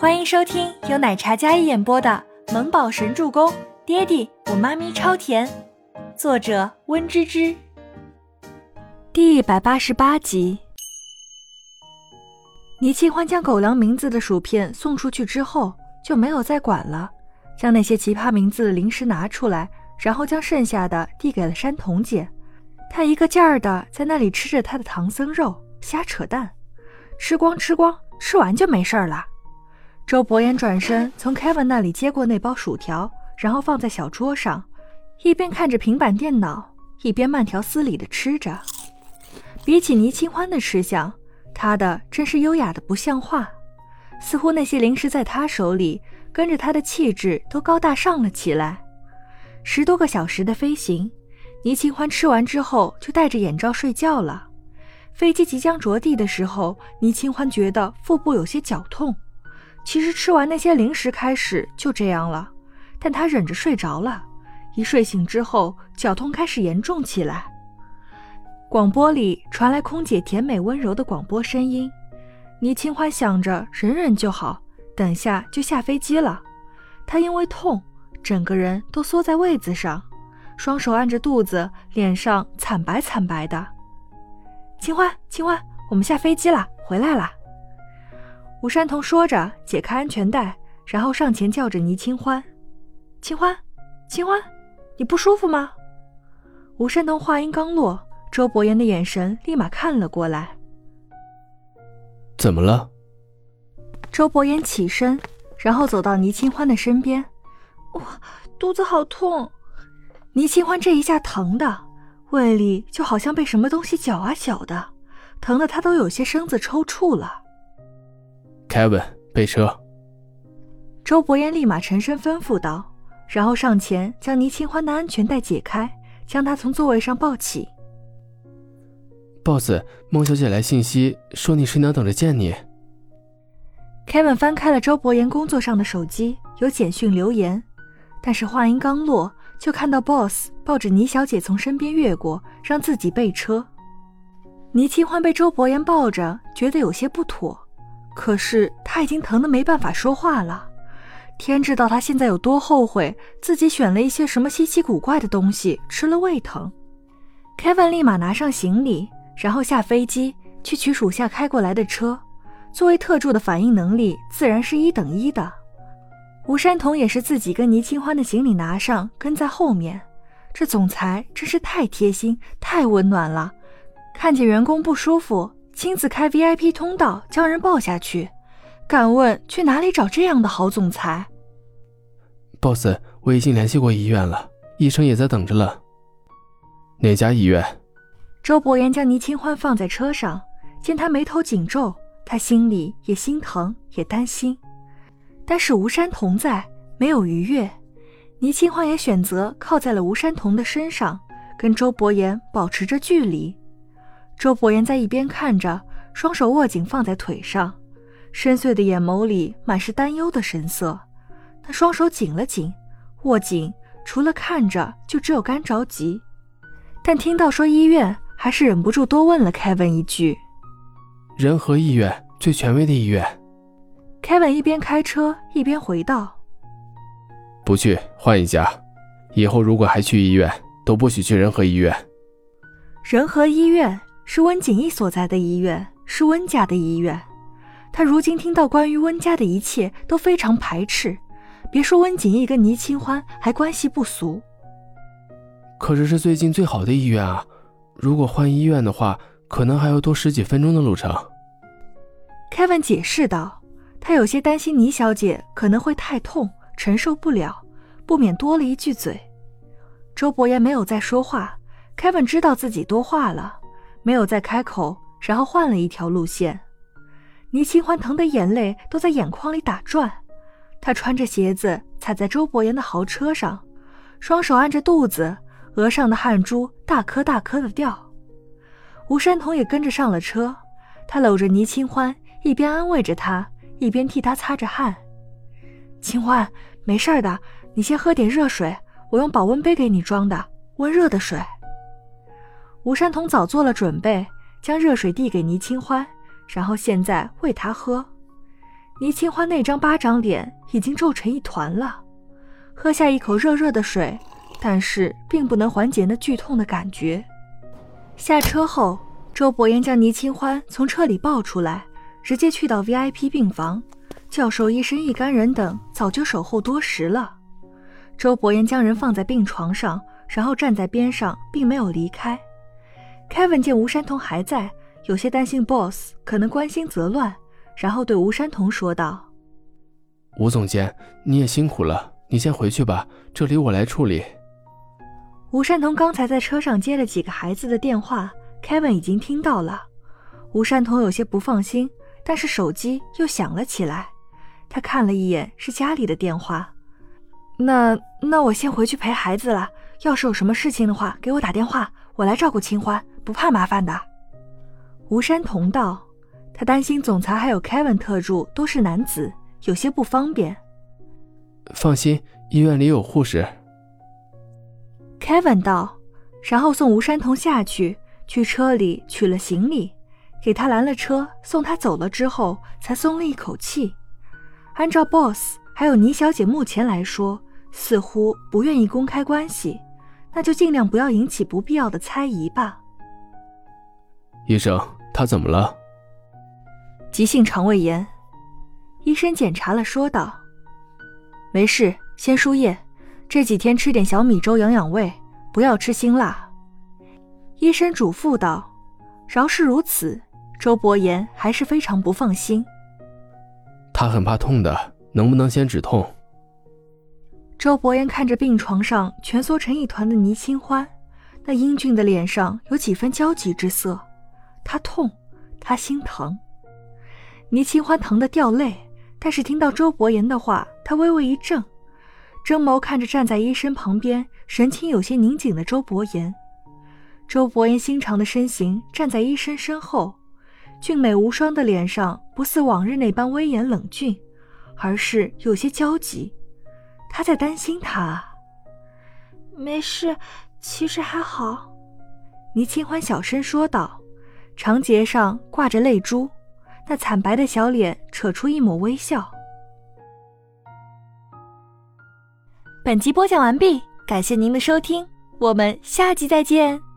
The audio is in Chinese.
欢迎收听由奶茶嘉一演播的《萌宝神助攻》，爹地我妈咪超甜，作者温芝芝。第一百八十八集。倪清欢将狗粮名字的薯片送出去之后，就没有再管了，将那些奇葩名字的零食拿出来，然后将剩下的递给了山童姐。她一个劲儿的在那里吃着她的唐僧肉，瞎扯淡，吃光吃光，吃完就没事儿了。周伯言转身从 Kevin 那里接过那包薯条，然后放在小桌上，一边看着平板电脑，一边慢条斯理的吃着。比起倪清欢的吃相，他的真是优雅的不像话。似乎那些零食在他手里，跟着他的气质都高大上了起来。十多个小时的飞行，倪清欢吃完之后就戴着眼罩睡觉了。飞机即将着地的时候，倪清欢觉得腹部有些绞痛。其实吃完那些零食开始就这样了，但他忍着睡着了。一睡醒之后，脚痛开始严重起来。广播里传来空姐甜美温柔的广播声音。倪清欢想着忍忍就好，等下就下飞机了。他因为痛，整个人都缩在位子上，双手按着肚子，脸上惨白惨白的。清欢，清欢，我们下飞机了，回来了。吴山童说着，解开安全带，然后上前叫着倪清欢：“清欢，清欢，你不舒服吗？”吴山童话音刚落，周伯言的眼神立马看了过来。“怎么了？”周伯言起身，然后走到倪清欢的身边。“我肚子好痛。”倪清欢这一下疼的，胃里就好像被什么东西搅啊搅的，疼的他都有些身子抽搐了。Kevin，备车。周伯言立马沉声吩咐道，然后上前将倪清欢的安全带解开，将她从座位上抱起。Boss，孟小姐来信息说你师娘等着见你。Kevin 翻开了周伯言工作上的手机，有简讯留言，但是话音刚落，就看到 Boss 抱着倪小姐从身边越过，让自己备车。倪清欢被周伯言抱着，觉得有些不妥。可是他已经疼得没办法说话了，天知道他现在有多后悔自己选了一些什么稀奇古怪的东西吃了胃疼。Kevin 立马拿上行李，然后下飞机去取属下开过来的车。作为特助的反应能力自然是一等一的。吴山童也是自己跟倪清欢的行李拿上，跟在后面。这总裁真是太贴心、太温暖了，看见员工不舒服。亲自开 VIP 通道将人抱下去，敢问去哪里找这样的好总裁？Boss，我已经联系过医院了，医生也在等着了。哪家医院？周伯言将倪清欢放在车上，见他眉头紧皱，他心里也心疼也担心。但是吴山童在，没有逾越，倪清欢也选择靠在了吴山童的身上，跟周伯言保持着距离。周伯言在一边看着，双手握紧放在腿上，深邃的眼眸里满是担忧的神色。他双手紧了紧，握紧，除了看着，就只有干着急。但听到说医院，还是忍不住多问了 Kevin 一句：“仁和医院，最权威的医院。”Kevin 一边开车一边回道：“不去，换一家。以后如果还去医院，都不许去仁和医院。”仁和医院。是温景逸所在的医院，是温家的医院。他如今听到关于温家的一切都非常排斥。别说温景逸跟倪清欢还关系不俗，可是是最近最好的医院啊！如果换医院的话，可能还要多十几分钟的路程。Kevin 解释道，他有些担心倪小姐可能会太痛承受不了，不免多了一句嘴。周伯言没有再说话，Kevin 知道自己多话了。没有再开口，然后换了一条路线。倪清欢疼得眼泪都在眼眶里打转。她穿着鞋子踩在周伯言的豪车上，双手按着肚子，额上的汗珠大颗大颗的掉。吴山童也跟着上了车，他搂着倪清欢，一边安慰着她，一边替她擦着汗。清欢，没事的，你先喝点热水，我用保温杯给你装的温热的水。吴山童早做了准备，将热水递给倪清欢，然后现在喂她喝。倪清欢那张巴掌脸已经皱成一团了，喝下一口热热的水，但是并不能缓解那剧痛的感觉。下车后，周伯言将倪清欢从车里抱出来，直接去到 VIP 病房。教授、医生一干人等早就守候多时了。周伯言将人放在病床上，然后站在边上，并没有离开。Kevin 见吴山童还在，有些担心 Boss 可能关心则乱。然后对吴山童说道：“吴总监，你也辛苦了，你先回去吧，这里我来处理。”吴山童刚才在车上接了几个孩子的电话，Kevin 已经听到了。吴山童有些不放心，但是手机又响了起来，他看了一眼，是家里的电话。那那我先回去陪孩子了，要是有什么事情的话，给我打电话，我来照顾清欢，不怕麻烦的。吴山同道。他担心总裁还有 Kevin 特助都是男子，有些不方便。放心，医院里有护士。Kevin 道，然后送吴山童下去，去车里取了行李，给他拦了车，送他走了之后，才松了一口气。按照 Boss 还有倪小姐目前来说，似乎不愿意公开关系，那就尽量不要引起不必要的猜疑吧。医生，他怎么了？急性肠胃炎，医生检查了，说道：“没事，先输液，这几天吃点小米粥养养胃，不要吃辛辣。”医生嘱咐道。饶是如此，周伯言还是非常不放心。他很怕痛的，能不能先止痛？周伯言看着病床上蜷缩成一团的倪清欢，那英俊的脸上有几分焦急之色。他痛，他心疼。倪清欢疼得掉泪，但是听到周伯言的话，他微微一怔，睁眸看着站在医生旁边、神情有些拧紧的周伯言。周伯言心长的身形站在医生身后，俊美无双的脸上不似往日那般威严冷峻，而是有些焦急。他在担心他。没事，其实还好。倪清欢小声说道，长睫上挂着泪珠。那惨白的小脸扯出一抹微笑。本集播讲完毕，感谢您的收听，我们下集再见。